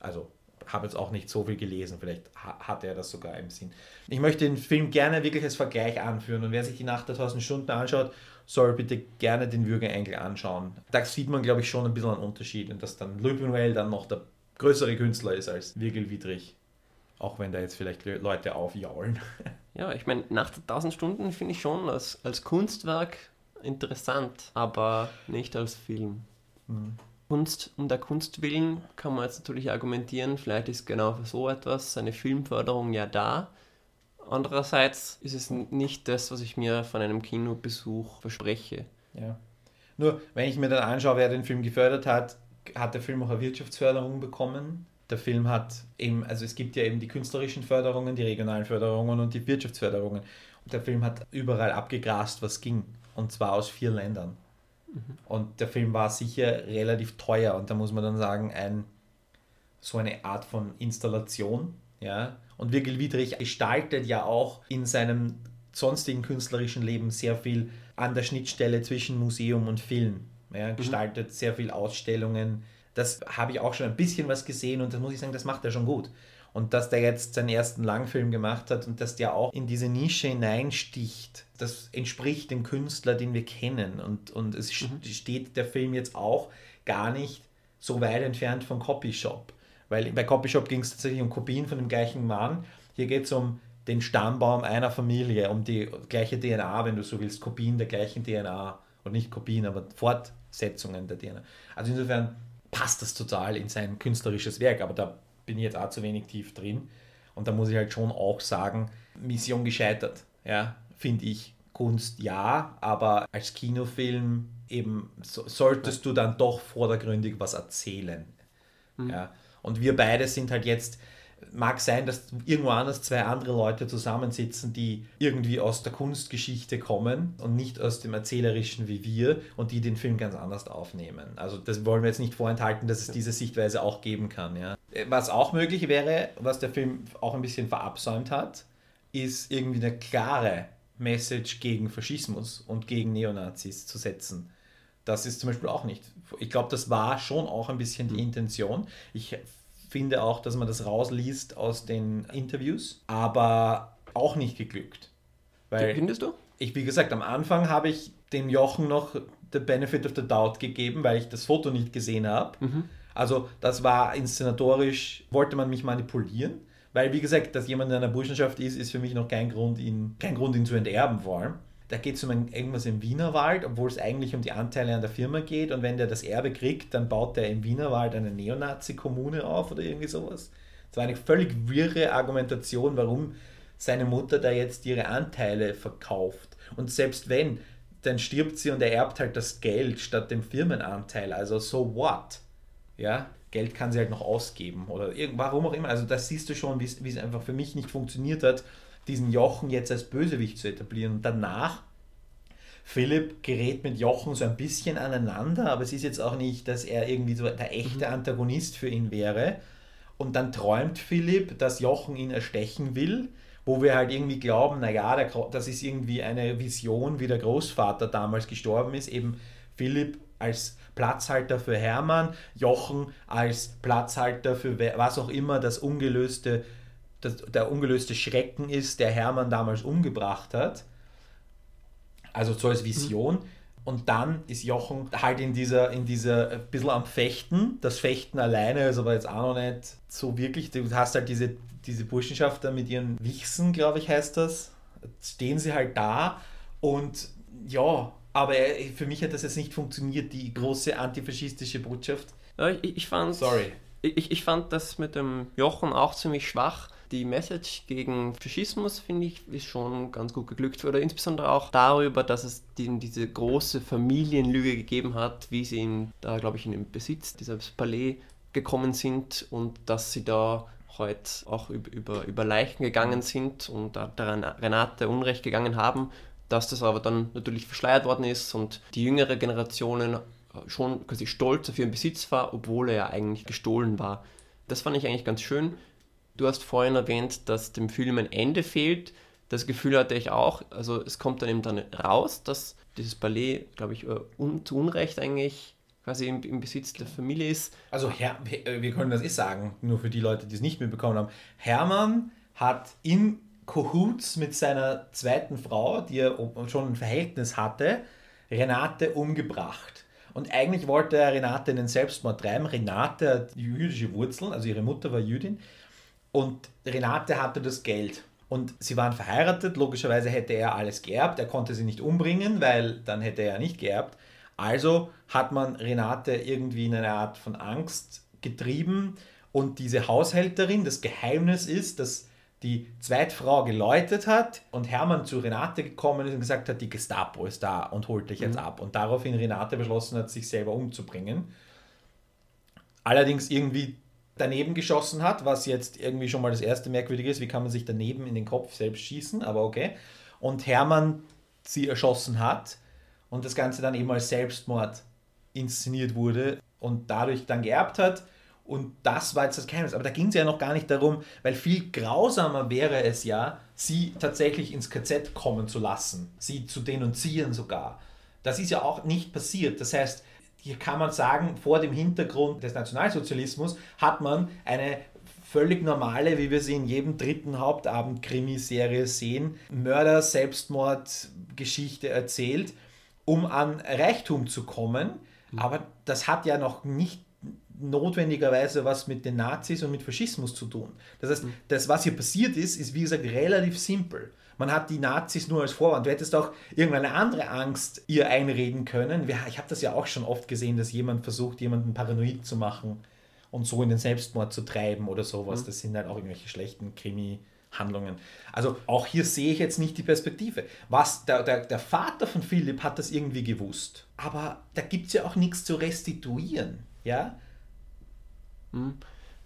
Also habe jetzt auch nicht so viel gelesen, vielleicht ha hat er das sogar im Sinn. Ich möchte den Film gerne wirklich als Vergleich anführen und wer sich die Nacht der 1000 Stunden anschaut, soll bitte gerne den Würgeengel anschauen. Da sieht man, glaube ich, schon ein bisschen einen Unterschied und dass dann Buñuel dann noch der größere Künstler ist als Virgil Wiedrich. Auch wenn da jetzt vielleicht Le- Leute aufjaulen. Ja, ich meine, nach der 1000 Stunden finde ich schon als, als Kunstwerk interessant, aber nicht als Film. Kunst um der Kunst willen kann man jetzt natürlich argumentieren, vielleicht ist genau für so etwas eine Filmförderung ja da. Andererseits ist es nicht das, was ich mir von einem Kinobesuch verspreche. Ja. Nur, wenn ich mir dann anschaue, wer den Film gefördert hat, hat der Film auch eine Wirtschaftsförderung bekommen. Der Film hat eben, also es gibt ja eben die künstlerischen Förderungen, die regionalen Förderungen und die Wirtschaftsförderungen. Und der Film hat überall abgegrast, was ging. Und zwar aus vier Ländern. Und der Film war sicher relativ teuer. Und da muss man dann sagen, ein, so eine Art von Installation. Ja? Und Virgil Wiedrich gestaltet ja auch in seinem sonstigen künstlerischen Leben sehr viel an der Schnittstelle zwischen Museum und Film. Ja, gestaltet sehr viel Ausstellungen. Das habe ich auch schon ein bisschen was gesehen und das muss ich sagen, das macht er schon gut. Und dass der jetzt seinen ersten Langfilm gemacht hat und dass der auch in diese Nische hineinsticht, das entspricht dem Künstler, den wir kennen. Und, und es steht der Film jetzt auch gar nicht so weit entfernt von Copyshop. Weil bei Copyshop ging es tatsächlich um Kopien von dem gleichen Mann. Hier geht es um den Stammbaum einer Familie, um die gleiche DNA, wenn du so willst, Kopien der gleichen DNA. Und nicht Kopien, aber Fortsetzungen der DNA. Also insofern passt das total in sein künstlerisches Werk, aber da bin ich jetzt auch zu wenig tief drin. Und da muss ich halt schon auch sagen, Mission gescheitert. Ja, finde ich. Kunst ja, aber als Kinofilm eben so, solltest du dann doch vordergründig was erzählen. Ja. Und wir beide sind halt jetzt, mag sein, dass irgendwo anders zwei andere Leute zusammensitzen, die irgendwie aus der Kunstgeschichte kommen und nicht aus dem Erzählerischen wie wir und die den Film ganz anders aufnehmen. Also das wollen wir jetzt nicht vorenthalten, dass es diese Sichtweise auch geben kann. Ja. Was auch möglich wäre, was der Film auch ein bisschen verabsäumt hat, ist irgendwie eine klare Message gegen Faschismus und gegen Neonazis zu setzen. Das ist zum Beispiel auch nicht. Ich glaube, das war schon auch ein bisschen die Intention. Ich finde auch, dass man das rausliest aus den Interviews, aber auch nicht geglückt. Weil Findest du? ich, wie gesagt, am Anfang habe ich dem Jochen noch the benefit of the doubt gegeben, weil ich das Foto nicht gesehen habe. Also das war inszenatorisch, wollte man mich manipulieren, weil wie gesagt, dass jemand in einer Burschenschaft ist, ist für mich noch kein Grund, ihn, kein Grund, ihn zu enterben vor allem. Da geht es um ein, irgendwas im Wienerwald, obwohl es eigentlich um die Anteile an der Firma geht und wenn der das Erbe kriegt, dann baut der im Wienerwald eine Neonazi-Kommune auf oder irgendwie sowas. Das war eine völlig wirre Argumentation, warum seine Mutter da jetzt ihre Anteile verkauft. Und selbst wenn, dann stirbt sie und er erbt halt das Geld statt dem Firmenanteil. Also so what? Ja, Geld kann sie halt noch ausgeben oder warum auch immer. Also das siehst du schon, wie es einfach für mich nicht funktioniert hat, diesen Jochen jetzt als Bösewicht zu etablieren. Und danach, Philipp gerät mit Jochen so ein bisschen aneinander, aber es ist jetzt auch nicht, dass er irgendwie so der echte Antagonist für ihn wäre. Und dann träumt Philipp, dass Jochen ihn erstechen will, wo wir halt irgendwie glauben, naja, der, das ist irgendwie eine Vision, wie der Großvater damals gestorben ist, eben Philipp als Platzhalter für Hermann, Jochen als Platzhalter für was auch immer das ungelöste, das, der ungelöste Schrecken ist, der Hermann damals umgebracht hat. Also so als Vision. Und dann ist Jochen halt in dieser, in dieser, ein bisschen am Fechten. Das Fechten alleine ist aber jetzt auch noch nicht so wirklich. Du hast halt diese, diese Burschenschafter mit ihren Wichsen, glaube ich, heißt das. Stehen sie halt da und ja, aber er- für mich hat das jetzt nicht funktioniert, die große antifaschistische Botschaft. Ja, ich, ich fand Sorry. Ich, ich fand das mit dem Jochen auch ziemlich schwach. Die Message gegen Faschismus, finde ich, ist schon ganz gut geglückt. Oder insbesondere auch darüber, dass es die, diese große Familienlüge gegeben hat, wie sie in, da, glaube ich, in den Besitz dieses Palais gekommen sind und dass sie da heute auch über, über, über Leichen gegangen sind und da Renate Unrecht gegangen haben, dass das aber dann natürlich verschleiert worden ist und die jüngere Generationen schon quasi stolz auf ihren Besitz war, obwohl er ja eigentlich gestohlen war. Das fand ich eigentlich ganz schön. Du hast vorhin erwähnt, dass dem Film ein Ende fehlt. Das Gefühl hatte ich auch. Also es kommt dann eben dann raus, dass dieses Ballet, glaube ich, äh, un zu Unrecht eigentlich quasi im, im Besitz der Familie ist. Also Her wir können das eh sagen, nur für die Leute, die es nicht mitbekommen haben. Hermann hat in Cahoots mit seiner zweiten Frau, die er schon ein Verhältnis hatte, Renate umgebracht. Und eigentlich wollte er Renate in den Selbstmord treiben. Renate hat jüdische Wurzeln, also ihre Mutter war Jüdin. Und Renate hatte das Geld. Und sie waren verheiratet, logischerweise hätte er alles geerbt. Er konnte sie nicht umbringen, weil dann hätte er nicht geerbt. Also hat man Renate irgendwie in eine Art von Angst getrieben. Und diese Haushälterin, das Geheimnis ist, dass die Zweitfrau geläutet hat und Hermann zu Renate gekommen ist und gesagt hat, die Gestapo ist da und holt dich jetzt ab. Und daraufhin Renate beschlossen hat, sich selber umzubringen. Allerdings irgendwie daneben geschossen hat, was jetzt irgendwie schon mal das erste Merkwürdige ist, wie kann man sich daneben in den Kopf selbst schießen, aber okay. Und Hermann sie erschossen hat und das Ganze dann eben als Selbstmord inszeniert wurde und dadurch dann geerbt hat. Und das war jetzt das Geheimnis. Aber da ging es ja noch gar nicht darum, weil viel grausamer wäre es ja, sie tatsächlich ins KZ kommen zu lassen, sie zu denunzieren sogar. Das ist ja auch nicht passiert. Das heißt, hier kann man sagen, vor dem Hintergrund des Nationalsozialismus hat man eine völlig normale, wie wir sie in jedem dritten Hauptabend-Krimiserie sehen, Mörder-Selbstmord-Geschichte erzählt, um an Reichtum zu kommen. Aber das hat ja noch nicht notwendigerweise was mit den Nazis und mit Faschismus zu tun. Das heißt, das, was hier passiert ist, ist wie gesagt relativ simpel. Man hat die Nazis nur als Vorwand. Du hättest auch irgendeine andere Angst ihr einreden können. Ich habe das ja auch schon oft gesehen, dass jemand versucht, jemanden paranoid zu machen und so in den Selbstmord zu treiben oder sowas. Das sind halt auch irgendwelche schlechten Krimi-Handlungen. Also auch hier sehe ich jetzt nicht die Perspektive. Was, der, der, der Vater von Philipp hat das irgendwie gewusst. Aber da gibt es ja auch nichts zu restituieren. Ja?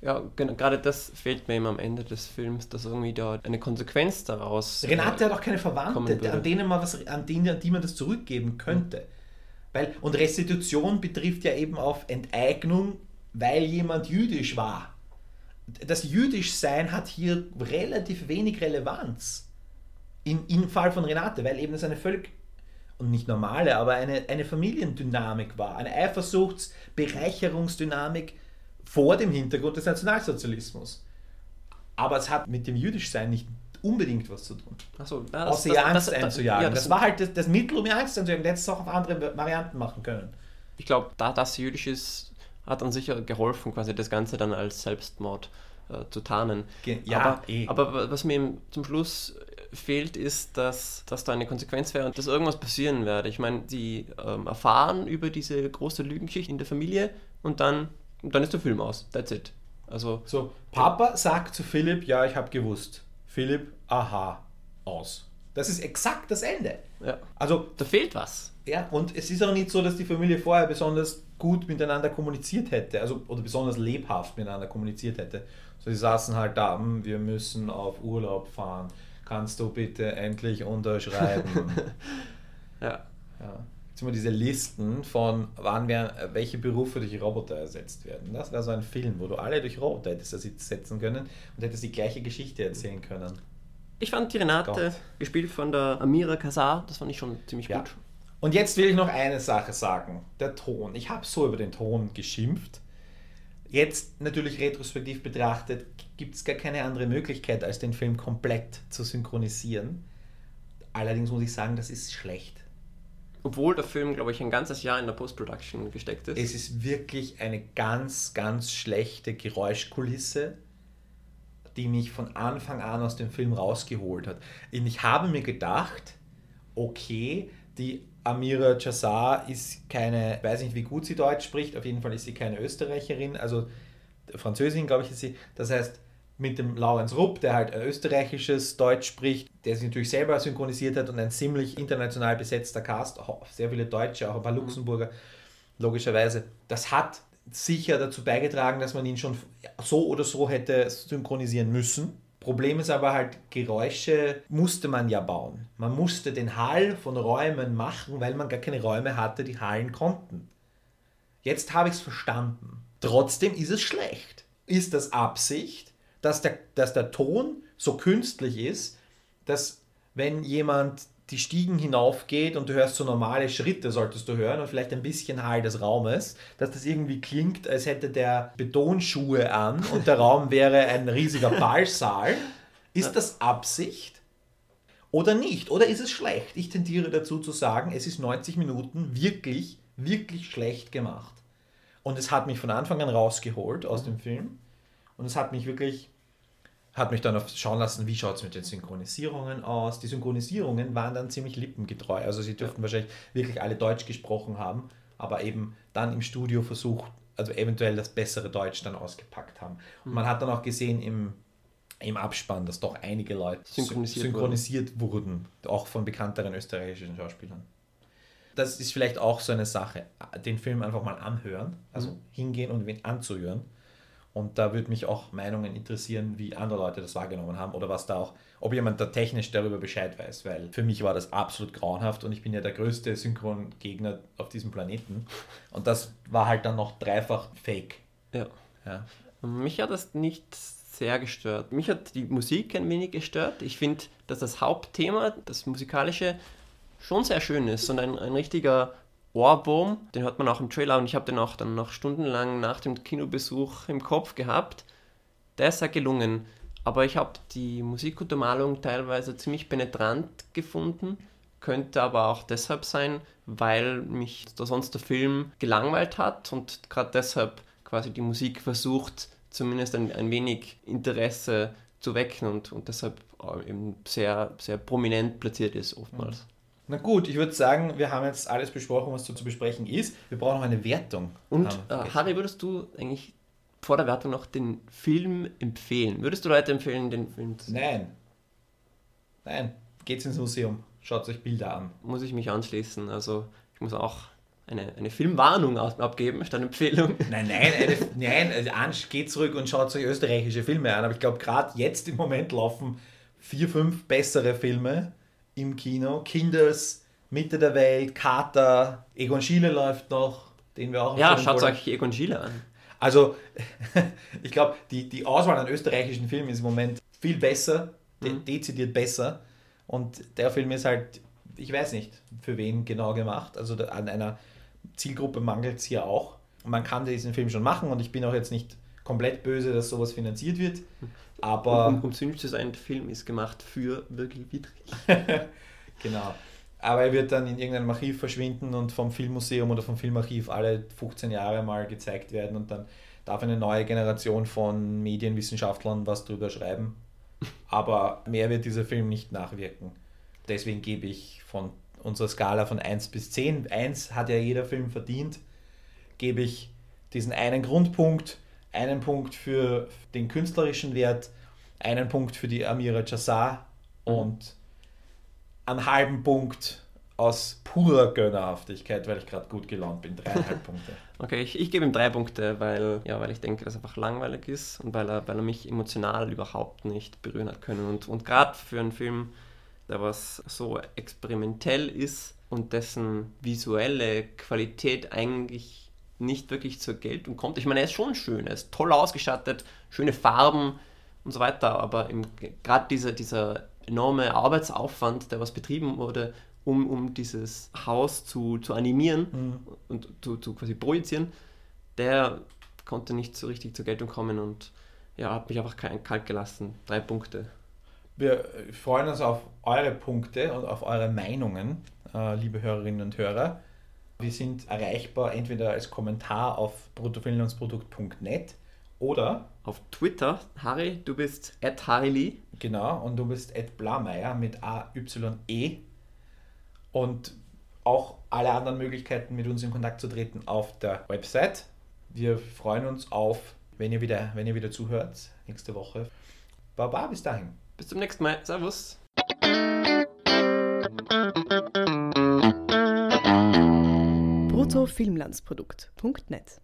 Ja, gen- gerade das fehlt mir eben am Ende des Films, dass irgendwie da eine Konsequenz daraus. Renate äh, hat auch keine Verwandte, an denen man was, an denen, an die man das zurückgeben könnte. Weil, und Restitution betrifft ja eben auf Enteignung, weil jemand jüdisch war. Das Jüdischsein hat hier relativ wenig Relevanz. In, Im Fall von Renate, weil eben das eine völlig, und nicht normale, aber eine, eine Familiendynamik war. Eine Eifersuchts-, Bereicherungsdynamik vor dem Hintergrund des Nationalsozialismus. Aber es hat mit dem Jüdischsein nicht unbedingt was zu tun. Achso, ja, Außer ihr Angst das- das- einzujagen. ja, das, war halt das, das Mittel, um ihr Angst einzujagen. Das du auch auf andere Varianten machen können. Ich glaube, da das jüdisch ist, hat dann sicher geholfen, quasi das Ganze dann als Selbstmord äh, zu tarnen. Ge- ja, aber, eh. aber wa- was mir zum Schluss fehlt, ist, dass, dass da eine Konsequenz wäre und dass irgendwas passieren werde. Ich meine, die ähm, erfahren über diese große Lügengeschichte in der Familie und dann, und dann ist der Film aus. That's it. Also, So, Papa sagt zu Philipp, ja, ich habe gewusst. Philipp, aha, aus. Das ist exakt das Ende. ja, Also, da fehlt was. ja, und es ist auch nicht so, dass die Familie vorher besonders gut miteinander kommuniziert hätte, also oder besonders lebhaft miteinander kommuniziert hätte. So, sie saßen halt da, "Hm, wir müssen auf Urlaub fahren. Kannst du bitte endlich unterschreiben? Ja. Ja. Jetzt immer diese Listen von, wann werden, äh, welche Berufe durch Roboter ersetzt werden. Das wäre so ein Film, wo du alle durch Roboter hättest ersetzen können und hättest die gleiche Geschichte erzählen können. Ich fand die Renate, Gott. gespielt von der Amira Kazar, das fand ich schon ziemlich Ja. gut. Und jetzt will ich noch eine Sache sagen. Der Ton. Ich habe so über den Ton geschimpft. Jetzt natürlich retrospektiv betrachtet gibt es gar keine andere Möglichkeit, als den Film komplett zu synchronisieren. Allerdings muss ich sagen, das ist schlecht. Obwohl der Film, glaube ich, ein ganzes Jahr in der Post-Production gesteckt ist. Es ist wirklich eine ganz, ganz schlechte Geräuschkulisse, die mich von Anfang an aus dem Film rausgeholt hat. Ich habe mir gedacht, okay, die Amira Jassar ist keine, weiß nicht, wie gut sie Deutsch spricht, auf jeden Fall ist sie keine Österreicherin, also Französin, glaube ich, ist sie. Das heißt, mit dem Laurenz Rupp, der halt ein österreichisches Deutsch spricht, der sich natürlich selber synchronisiert hat und ein ziemlich international besetzter Cast, auch sehr viele Deutsche, auch ein paar Luxemburger, logischerweise. Das hat sicher dazu beigetragen, dass man ihn schon so oder so hätte synchronisieren müssen. Problem ist aber halt, Geräusche musste man ja bauen. Man musste den Hall von Räumen machen, weil man gar keine Räume hatte, die hallen konnten. Jetzt habe ich es verstanden. Trotzdem ist es schlecht. Ist das Absicht, dass der, dass der Ton so künstlich ist, dass wenn jemand die Stiegen hinaufgeht und du hörst so normale Schritte, solltest du hören und vielleicht ein bisschen Hall des Raumes, dass das irgendwie klingt, als hätte der Betonschuhe an und der Raum wäre ein riesiger Ballsaal. Ist das Absicht? Oder nicht? Oder ist es schlecht? Ich tendiere dazu zu sagen, es ist 90 Minuten wirklich, wirklich schlecht gemacht. Und es hat mich von Anfang an rausgeholt aus dem Film. Und es hat mich wirklich, hat mich dann auf schauen lassen, wie schaut es mit den Synchronisierungen aus. Die Synchronisierungen waren dann ziemlich lippengetreu. Also sie dürften wahrscheinlich wirklich alle Deutsch gesprochen haben, aber eben dann im Studio versucht, also eventuell das bessere Deutsch dann ausgepackt haben. Und man hat dann auch gesehen im, im Abspann, dass doch einige Leute Synchronisiert synchronisiert wurden, auch von bekannteren österreichischen Schauspielern. Das ist vielleicht auch so eine Sache, den Film einfach mal anhören, also hingehen und ihn anzuhören. Und da würde mich auch Meinungen interessieren, wie andere Leute das wahrgenommen haben oder was da auch, ob jemand da technisch darüber Bescheid weiß, weil für mich war das absolut grauenhaft und ich bin ja der größte Synchrongegner auf diesem Planeten. Und das war halt dann noch dreifach fake. Ja. Ja. Mich hat das nicht sehr gestört. Mich hat die Musik ein wenig gestört. Ich finde, dass das Hauptthema, das musikalische, schon sehr schön ist und ein, ein richtiger Ohrwurm. Den hört man auch im Trailer und ich habe den auch dann noch stundenlang nach dem Kinobesuch im Kopf gehabt. Der ist sehr gelungen. Aber ich habe die Musikuntermalung teilweise ziemlich penetrant gefunden. Könnte aber auch deshalb sein, weil mich da sonst der Film gelangweilt hat und gerade deshalb quasi die Musik versucht, zumindest ein, ein wenig Interesse zu wecken und, und deshalb äh, eben sehr, sehr prominent platziert ist oftmals. Na gut, ich würde sagen, wir haben jetzt alles besprochen, was zu, zu besprechen ist. Wir brauchen noch eine Wertung. Und äh. Harry, würdest du eigentlich vor der Wertung noch den Film empfehlen? Würdest du Leute empfehlen, den Film zu sehen? Nein. Nein. Geht's ins Museum. Schaut euch Bilder an. Muss ich mich anschließen. Also ich muss auch eine, eine Filmwarnung abgeben, statt Empfehlung. Nein, nein, eine, nein, also Ansch, geht zurück und schaut euch österreichische Filme an. Aber ich glaube, gerade jetzt im Moment laufen vier, fünf bessere Filme im Kino. Kinders, Mitte der Welt, Kater, Egon Schiele läuft noch, den wir auch Ja, schaut euch Egon Schiele an. Also, ich glaube, die, die Auswahl an österreichischen Filmen ist im Moment viel besser, de Mhm. dezidiert besser. Und der Film ist halt, ich weiß nicht, für wen genau gemacht. Also an einer Zielgruppe mangelt es hier auch. Und man kann diesen Film schon machen und ich bin auch jetzt nicht komplett böse, dass sowas finanziert wird. Aber. Um, um zynisch zu sein, der Film ist gemacht für Virgil Wiedrich. genau. Aber er wird dann in irgendeinem Archiv verschwinden und vom Filmmuseum oder vom Filmarchiv alle 15 Jahre mal gezeigt werden und dann darf eine neue Generation von Medienwissenschaftlern was drüber schreiben. Aber mehr wird dieser Film nicht nachwirken. Deswegen gebe ich von unserer Skala von 1 bis 10, 1 hat ja jeder Film verdient, gebe ich diesen einen Grundpunkt, einen Punkt für den künstlerischen Wert, einen Punkt für die Amira Jassar und einen halben Punkt aus purer Gönnerhaftigkeit, weil ich gerade gut gelaunt bin. Dreieinhalb Punkte. Okay, ich, ich gebe ihm drei Punkte, weil, ja, weil ich denke, dass er einfach langweilig ist und weil er, weil er mich emotional überhaupt nicht berühren hat können. Und, und gerade für einen Film, der was so experimentell ist und dessen visuelle Qualität eigentlich nicht wirklich zur Geltung kommt. Ich meine, er ist schon schön, er ist toll ausgestattet, schöne Farben und so weiter, aber gerade dieser, dieser enorme Arbeitsaufwand, der was betrieben wurde, um, um dieses Haus zu, zu animieren mhm. und zu, zu quasi projizieren, der konnte nicht so richtig zur Geltung kommen und ja, hat mich einfach kalt gelassen. Drei Punkte. Wir freuen uns auf eure Punkte und auf eure Meinungen, äh, liebe Hörerinnen und Hörer. Wir sind erreichbar entweder als Kommentar auf bruttofilmlandsprodukt.net oder auf Twitter. Harry, du bist at Harry Genau, und du bist at Blameyer mit A-Y-E. Und auch alle anderen Möglichkeiten, mit uns in Kontakt zu treten, auf der Website. Wir freuen uns auf, wenn ihr wieder, wenn ihr wieder zuhört, nächste Woche. Baba, bis dahin. Bis zum nächsten Mal. Servus. bruttofilmlandsprodukt.net